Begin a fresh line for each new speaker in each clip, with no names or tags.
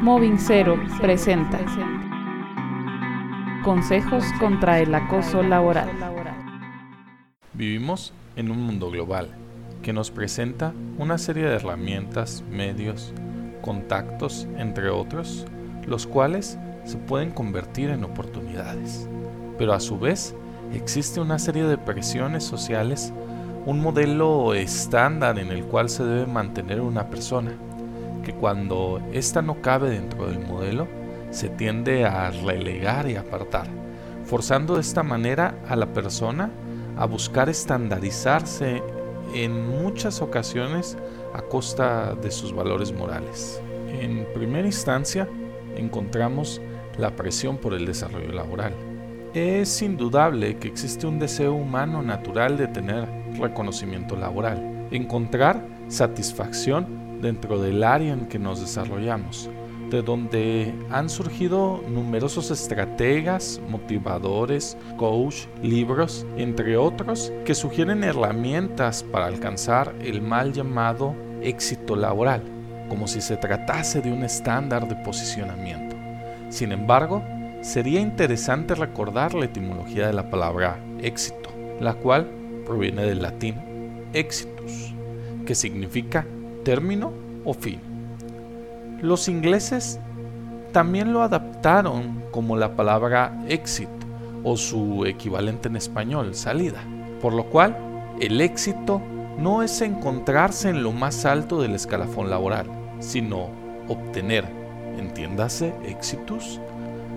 Moving Zero presenta Consejos contra el acoso laboral.
Vivimos en un mundo global que nos presenta una serie de herramientas, medios, contactos, entre otros, los cuales se pueden convertir en oportunidades. Pero a su vez existe una serie de presiones sociales, un modelo estándar en el cual se debe mantener una persona que cuando ésta no cabe dentro del modelo, se tiende a relegar y apartar, forzando de esta manera a la persona a buscar estandarizarse en muchas ocasiones a costa de sus valores morales. En primera instancia, encontramos la presión por el desarrollo laboral. Es indudable que existe un deseo humano natural de tener reconocimiento laboral, encontrar satisfacción dentro del área en que nos desarrollamos, de donde han surgido numerosos estrategas, motivadores, coach, libros, entre otros, que sugieren herramientas para alcanzar el mal llamado éxito laboral, como si se tratase de un estándar de posicionamiento. Sin embargo, sería interesante recordar la etimología de la palabra éxito, la cual proviene del latín exitus, que significa término o fin. Los ingleses también lo adaptaron como la palabra éxito o su equivalente en español, salida, por lo cual el éxito no es encontrarse en lo más alto del escalafón laboral, sino obtener, entiéndase, éxitos,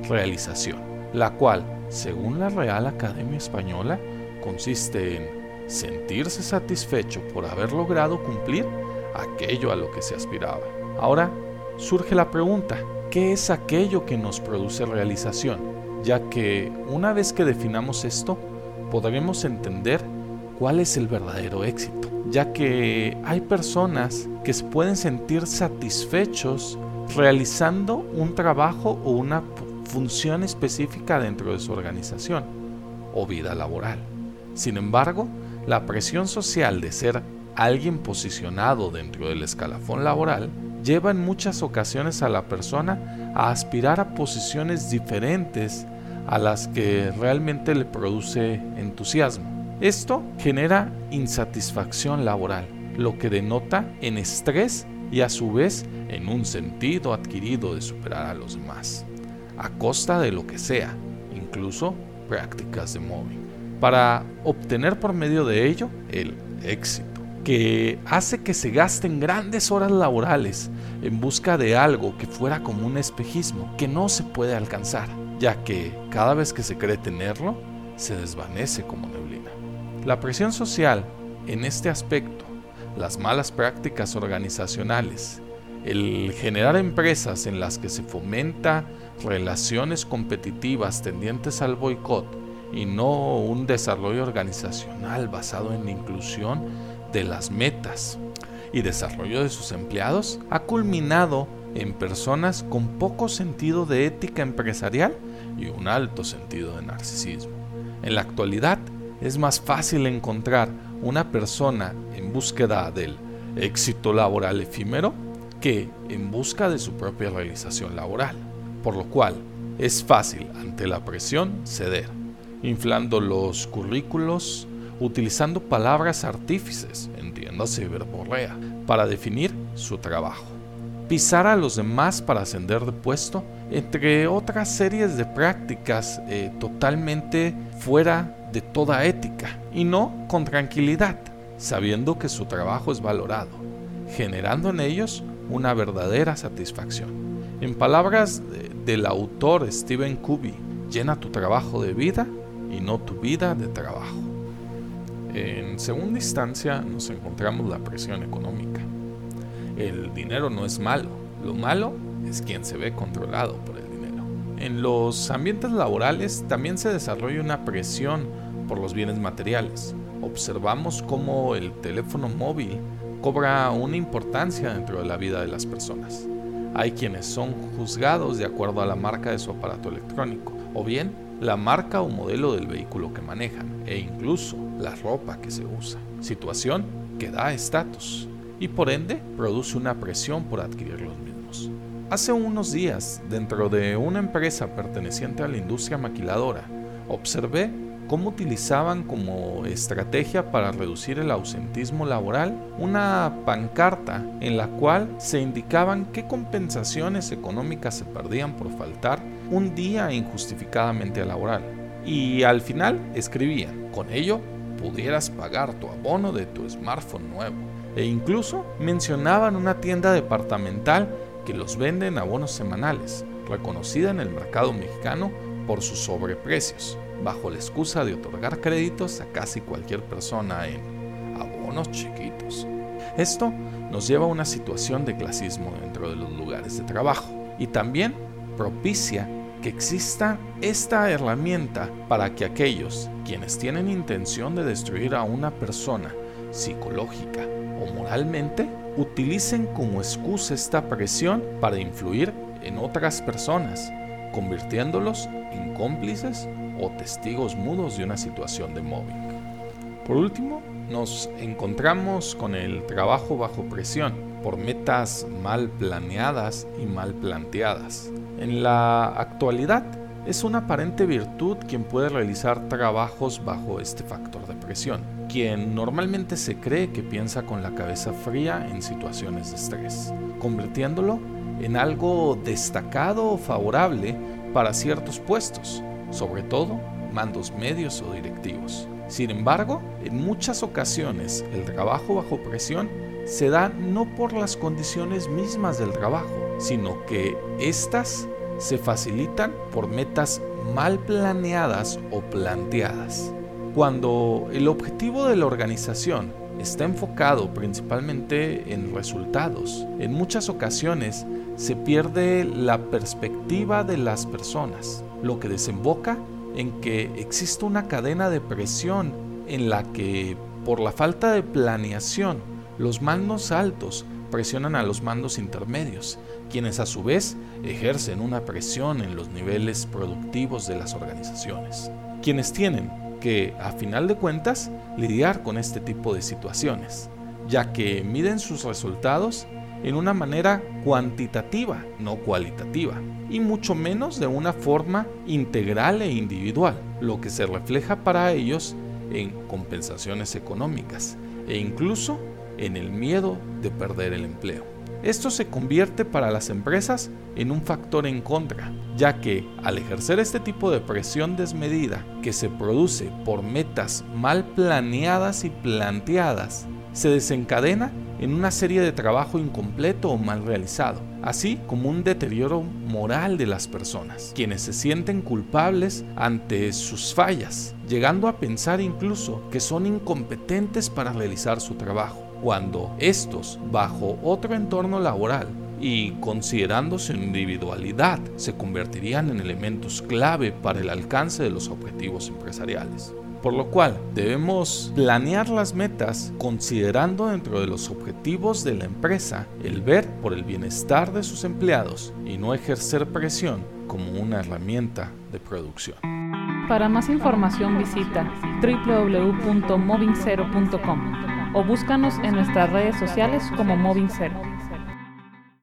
realización, la cual, según la Real Academia Española, consiste en sentirse satisfecho por haber logrado cumplir aquello a lo que se aspiraba. Ahora surge la pregunta, ¿qué es aquello que nos produce realización? Ya que una vez que definamos esto, podremos entender cuál es el verdadero éxito, ya que hay personas que se pueden sentir satisfechos realizando un trabajo o una función específica dentro de su organización o vida laboral. Sin embargo, la presión social de ser alguien posicionado dentro del escalafón laboral lleva en muchas ocasiones a la persona a aspirar a posiciones diferentes a las que realmente le produce entusiasmo. Esto genera insatisfacción laboral, lo que denota en estrés y a su vez en un sentido adquirido de superar a los demás, a costa de lo que sea, incluso prácticas de móvil, para obtener por medio de ello el éxito que hace que se gasten grandes horas laborales en busca de algo que fuera como un espejismo, que no se puede alcanzar, ya que cada vez que se cree tenerlo, se desvanece como neblina. La presión social en este aspecto, las malas prácticas organizacionales, el generar empresas en las que se fomenta relaciones competitivas tendientes al boicot y no un desarrollo organizacional basado en la inclusión, de las metas y desarrollo de sus empleados ha culminado en personas con poco sentido de ética empresarial y un alto sentido de narcisismo. En la actualidad es más fácil encontrar una persona en búsqueda del éxito laboral efímero que en busca de su propia realización laboral, por lo cual es fácil ante la presión ceder, inflando los currículos, utilizando palabras artífices, entiéndase verborrea, para definir su trabajo. Pisar a los demás para ascender de puesto, entre otras series de prácticas eh, totalmente fuera de toda ética, y no con tranquilidad, sabiendo que su trabajo es valorado, generando en ellos una verdadera satisfacción. En palabras del autor Stephen Covey, llena tu trabajo de vida y no tu vida de trabajo. En segunda instancia nos encontramos la presión económica. El dinero no es malo, lo malo es quien se ve controlado por el dinero. En los ambientes laborales también se desarrolla una presión por los bienes materiales. Observamos cómo el teléfono móvil cobra una importancia dentro de la vida de las personas. Hay quienes son juzgados de acuerdo a la marca de su aparato electrónico, o bien la marca o modelo del vehículo que manejan, e incluso la ropa que se usa, situación que da estatus y por ende produce una presión por adquirir los mismos. Hace unos días, dentro de una empresa perteneciente a la industria maquiladora, observé cómo utilizaban como estrategia para reducir el ausentismo laboral una pancarta en la cual se indicaban qué compensaciones económicas se perdían por faltar un día injustificadamente laboral. Y al final escribían, con ello pudieras pagar tu abono de tu smartphone nuevo. E incluso mencionaban una tienda departamental que los vende en abonos semanales, reconocida en el mercado mexicano por sus sobreprecios, bajo la excusa de otorgar créditos a casi cualquier persona en abonos chiquitos. Esto nos lleva a una situación de clasismo dentro de los lugares de trabajo y también propicia que exista esta herramienta para que aquellos quienes tienen intención de destruir a una persona psicológica o moralmente utilicen como excusa esta presión para influir en otras personas, convirtiéndolos en cómplices o testigos mudos de una situación de mobbing. Por último, nos encontramos con el trabajo bajo presión por metas mal planeadas y mal planteadas. En la actualidad, es una aparente virtud quien puede realizar trabajos bajo este factor de presión, quien normalmente se cree que piensa con la cabeza fría en situaciones de estrés, convirtiéndolo en algo destacado o favorable para ciertos puestos, sobre todo mandos medios o directivos. Sin embargo, en muchas ocasiones el trabajo bajo presión se da no por las condiciones mismas del trabajo, sino que éstas se facilitan por metas mal planeadas o planteadas. Cuando el objetivo de la organización está enfocado principalmente en resultados, en muchas ocasiones se pierde la perspectiva de las personas, lo que desemboca en que existe una cadena de presión en la que, por la falta de planeación, los mandos altos presionan a los mandos intermedios, quienes a su vez ejercen una presión en los niveles productivos de las organizaciones, quienes tienen que, a final de cuentas, lidiar con este tipo de situaciones, ya que miden sus resultados en una manera cuantitativa, no cualitativa, y mucho menos de una forma integral e individual, lo que se refleja para ellos en compensaciones económicas e incluso en el miedo de perder el empleo. Esto se convierte para las empresas en un factor en contra, ya que al ejercer este tipo de presión desmedida que se produce por metas mal planeadas y planteadas, se desencadena en una serie de trabajo incompleto o mal realizado, así como un deterioro moral de las personas, quienes se sienten culpables ante sus fallas, llegando a pensar incluso que son incompetentes para realizar su trabajo cuando estos, bajo otro entorno laboral y considerando su individualidad, se convertirían en elementos clave para el alcance de los objetivos empresariales. Por lo cual debemos planear las metas considerando dentro de los objetivos de la empresa el ver por el bienestar de sus empleados y no ejercer presión como una herramienta de producción.
Para más información visita www.movingcero.com o búscanos en nuestras redes sociales como Moving.